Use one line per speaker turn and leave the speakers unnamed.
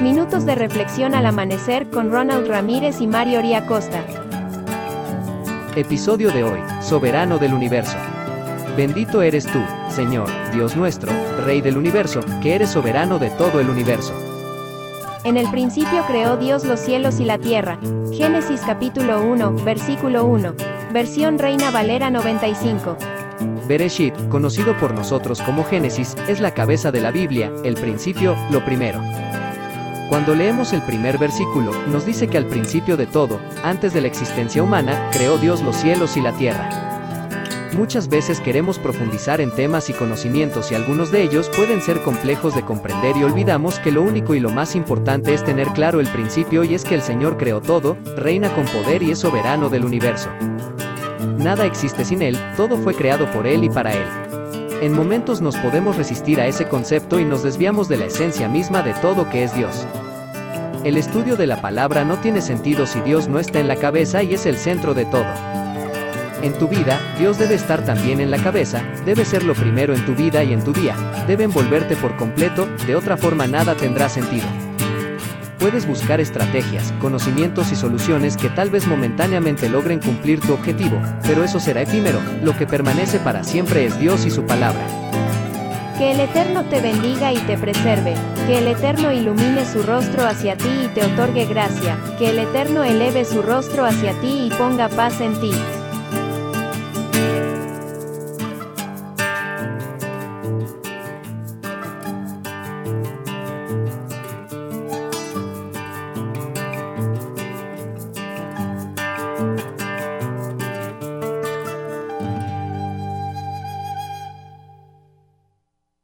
Minutos de reflexión al amanecer con Ronald Ramírez y Mario Ría Costa.
Episodio de hoy, Soberano del Universo. Bendito eres tú, Señor, Dios nuestro, Rey del Universo, que eres soberano de todo el universo.
En el principio creó Dios los cielos y la tierra. Génesis capítulo 1, versículo 1. Versión Reina Valera 95.
Bereshit, conocido por nosotros como Génesis, es la cabeza de la Biblia, el principio, lo primero. Cuando leemos el primer versículo, nos dice que al principio de todo, antes de la existencia humana, creó Dios los cielos y la tierra. Muchas veces queremos profundizar en temas y conocimientos y algunos de ellos pueden ser complejos de comprender y olvidamos que lo único y lo más importante es tener claro el principio y es que el Señor creó todo, reina con poder y es soberano del universo. Nada existe sin Él, todo fue creado por Él y para Él. En momentos nos podemos resistir a ese concepto y nos desviamos de la esencia misma de todo que es Dios. El estudio de la palabra no tiene sentido si Dios no está en la cabeza y es el centro de todo. En tu vida, Dios debe estar también en la cabeza, debe ser lo primero en tu vida y en tu día, debe envolverte por completo, de otra forma nada tendrá sentido. Puedes buscar estrategias, conocimientos y soluciones que tal vez momentáneamente logren cumplir tu objetivo, pero eso será efímero, lo que permanece para siempre es Dios y su palabra.
Que el Eterno te bendiga y te preserve, que el Eterno ilumine su rostro hacia ti y te otorgue gracia, que el Eterno eleve su rostro hacia ti y ponga paz en ti.